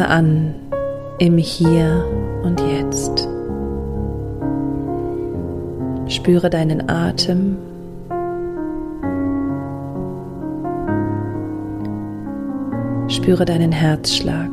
Komme an im Hier und Jetzt. Spüre deinen Atem. Spüre deinen Herzschlag.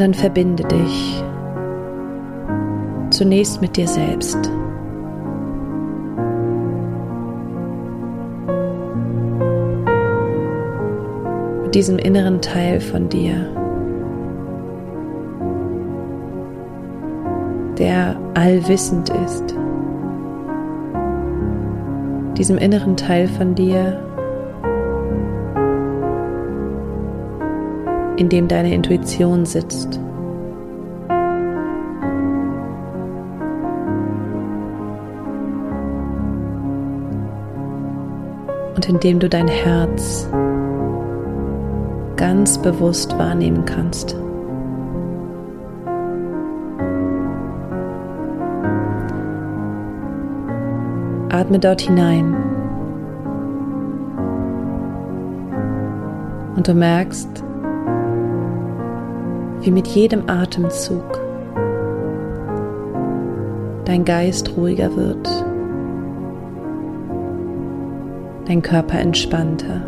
Dann verbinde dich zunächst mit dir selbst. Mit diesem inneren Teil von dir, der allwissend ist. Diesem inneren Teil von dir, in dem deine Intuition sitzt. Und in dem du dein Herz ganz bewusst wahrnehmen kannst. Atme dort hinein. Und du merkst, wie mit jedem Atemzug dein Geist ruhiger wird, dein Körper entspannter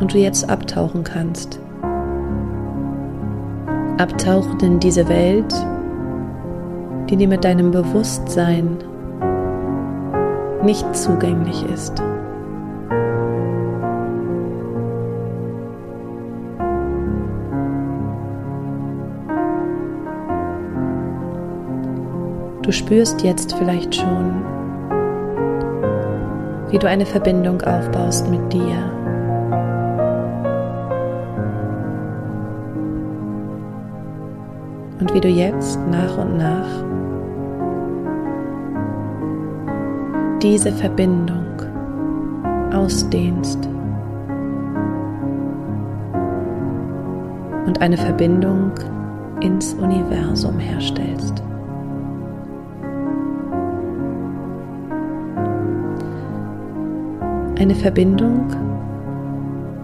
und du jetzt abtauchen kannst. Abtauchen in diese Welt, die dir mit deinem Bewusstsein nicht zugänglich ist. Du spürst jetzt vielleicht schon, wie du eine Verbindung aufbaust mit dir. Und wie du jetzt nach und nach diese Verbindung ausdehnst und eine Verbindung ins Universum herstellst. Eine Verbindung,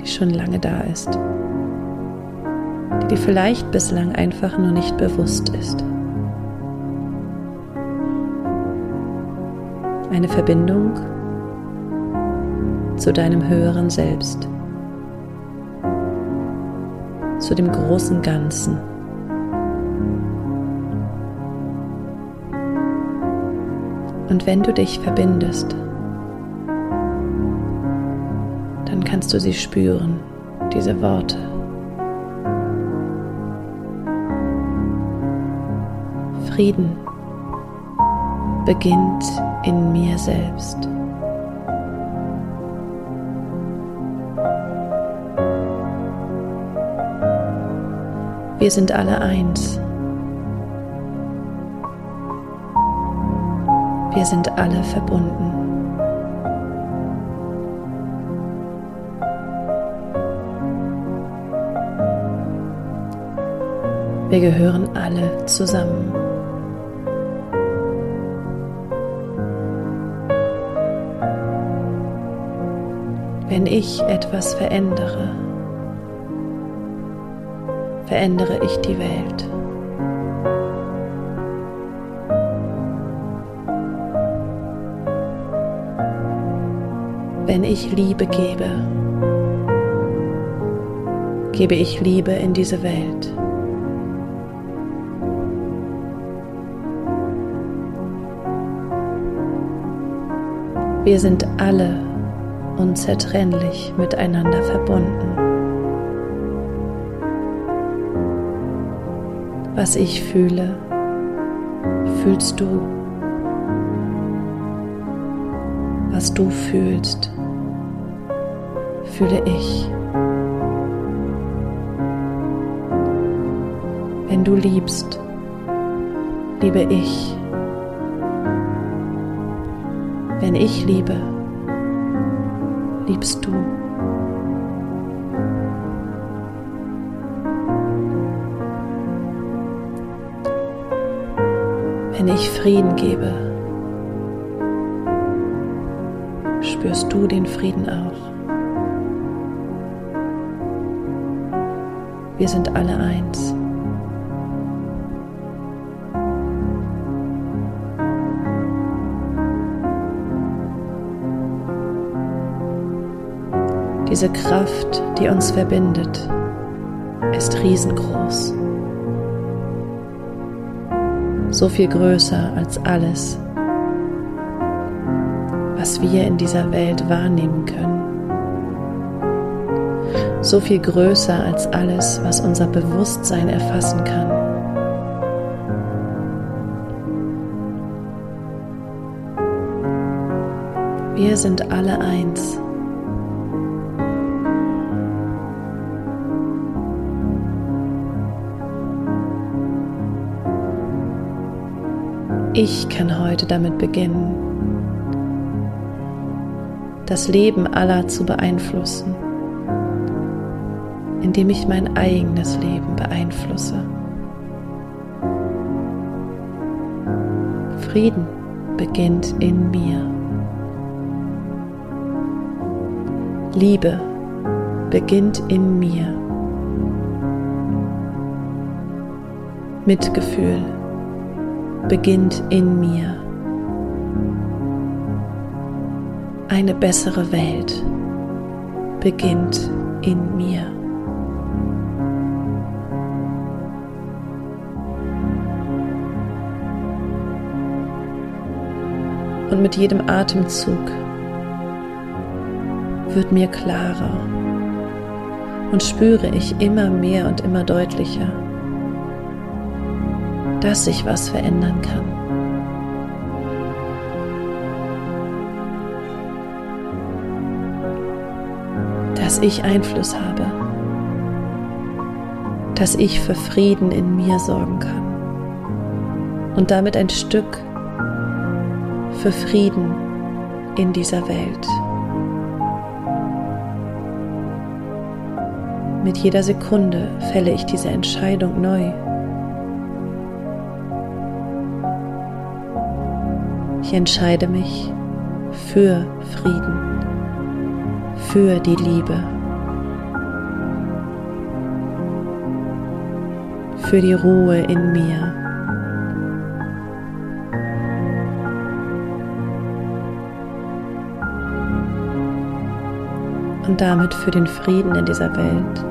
die schon lange da ist, die dir vielleicht bislang einfach nur nicht bewusst ist. Eine Verbindung zu deinem höheren Selbst, zu dem großen Ganzen. Und wenn du dich verbindest, kannst du sie spüren, diese Worte. Frieden beginnt in mir selbst. Wir sind alle eins. Wir sind alle verbunden. Wir gehören alle zusammen. Wenn ich etwas verändere, verändere ich die Welt. Wenn ich Liebe gebe, gebe ich Liebe in diese Welt. Wir sind alle unzertrennlich miteinander verbunden. Was ich fühle, fühlst du. Was du fühlst, fühle ich. Wenn du liebst, liebe ich. Wenn ich liebe, liebst du. Wenn ich Frieden gebe, spürst du den Frieden auch. Wir sind alle eins. Diese Kraft, die uns verbindet, ist riesengroß. So viel größer als alles, was wir in dieser Welt wahrnehmen können. So viel größer als alles, was unser Bewusstsein erfassen kann. Wir sind alle eins. Ich kann heute damit beginnen, das Leben aller zu beeinflussen, indem ich mein eigenes Leben beeinflusse. Frieden beginnt in mir. Liebe beginnt in mir. Mitgefühl beginnt in mir. Eine bessere Welt beginnt in mir. Und mit jedem Atemzug wird mir klarer und spüre ich immer mehr und immer deutlicher, dass sich was verändern kann. Dass ich Einfluss habe. Dass ich für Frieden in mir sorgen kann. Und damit ein Stück für Frieden in dieser Welt. Mit jeder Sekunde fälle ich diese Entscheidung neu. Ich entscheide mich für Frieden, für die Liebe, für die Ruhe in mir. Und damit für den Frieden in dieser Welt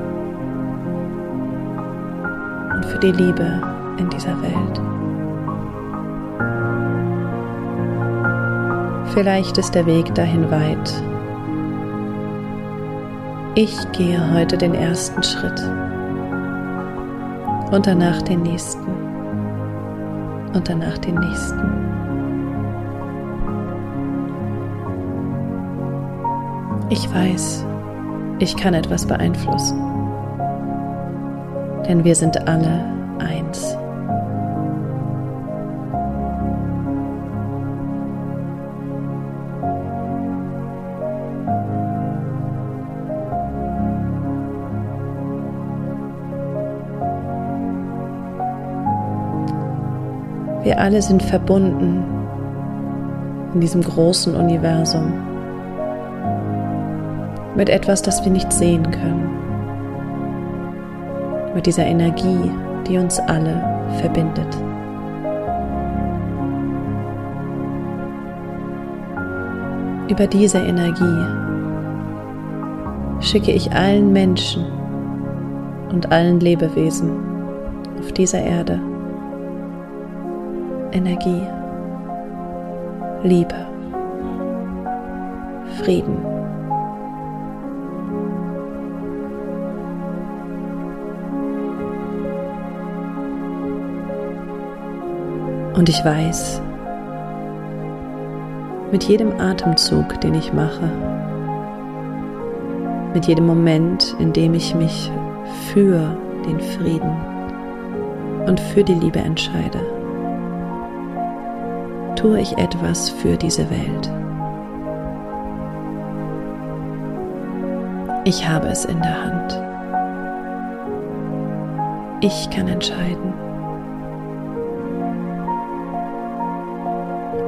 und für die Liebe in dieser Welt. Vielleicht ist der Weg dahin weit. Ich gehe heute den ersten Schritt und danach den nächsten und danach den nächsten. Ich weiß, ich kann etwas beeinflussen, denn wir sind alle eins. Wir alle sind verbunden in diesem großen Universum mit etwas, das wir nicht sehen können. Mit dieser Energie, die uns alle verbindet. Über diese Energie schicke ich allen Menschen und allen Lebewesen auf dieser Erde Energie, Liebe, Frieden. Und ich weiß, mit jedem Atemzug, den ich mache, mit jedem Moment, in dem ich mich für den Frieden und für die Liebe entscheide, tue ich etwas für diese Welt. Ich habe es in der Hand. Ich kann entscheiden.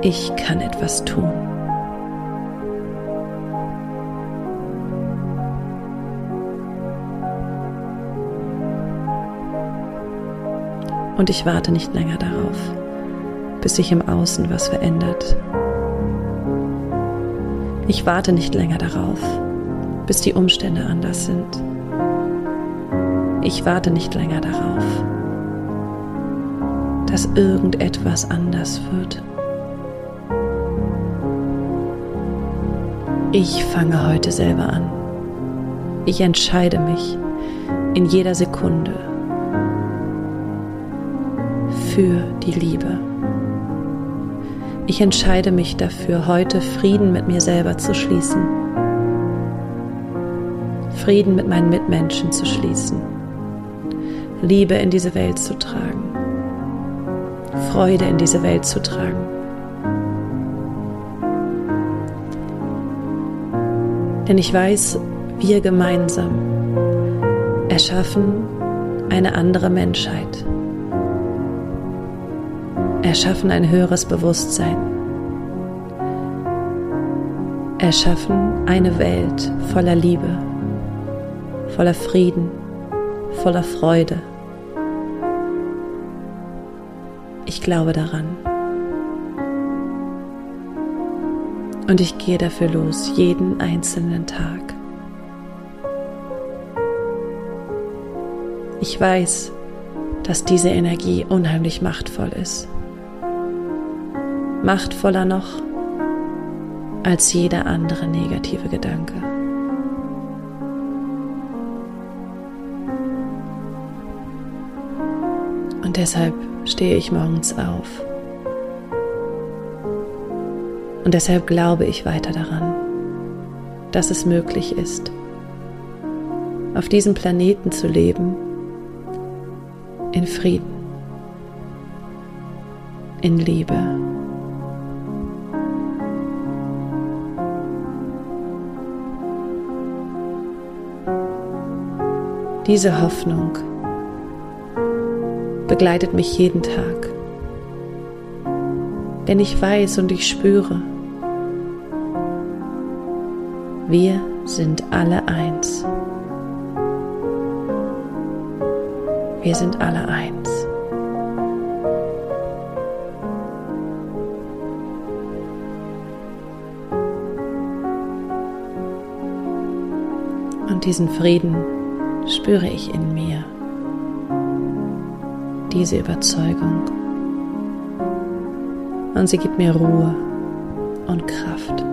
Ich kann etwas tun. Und ich warte nicht länger darauf, bis sich im Außen was verändert. Ich warte nicht länger darauf, bis die Umstände anders sind. Ich warte nicht länger darauf, dass irgendetwas anders wird. Ich fange heute selber an. Ich entscheide mich in jeder Sekunde für die Liebe. Ich entscheide mich dafür, heute Frieden mit mir selber zu schließen. Frieden mit meinen Mitmenschen zu schließen. Liebe in diese Welt zu tragen. Freude in diese Welt zu tragen. Denn ich weiß, wir gemeinsam erschaffen eine andere Menschheit erschaffen ein höheres Bewusstsein, erschaffen eine Welt voller Liebe, voller Frieden, voller Freude. Ich glaube daran. Und ich gehe dafür los, jeden einzelnen Tag. Ich weiß, dass diese Energie unheimlich machtvoll ist machtvoller noch als jeder andere negative Gedanke. Und deshalb stehe ich morgens auf. Und deshalb glaube ich weiter daran, dass es möglich ist, auf diesem Planeten zu leben in Frieden, in Liebe. Diese Hoffnung begleitet mich jeden Tag. Denn ich weiß und ich spüre, wir sind alle eins. Wir sind alle eins. Und diesen Frieden spüre ich in mir diese Überzeugung. Und sie gibt mir Ruhe und Kraft.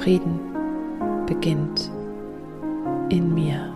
Frieden beginnt in mir.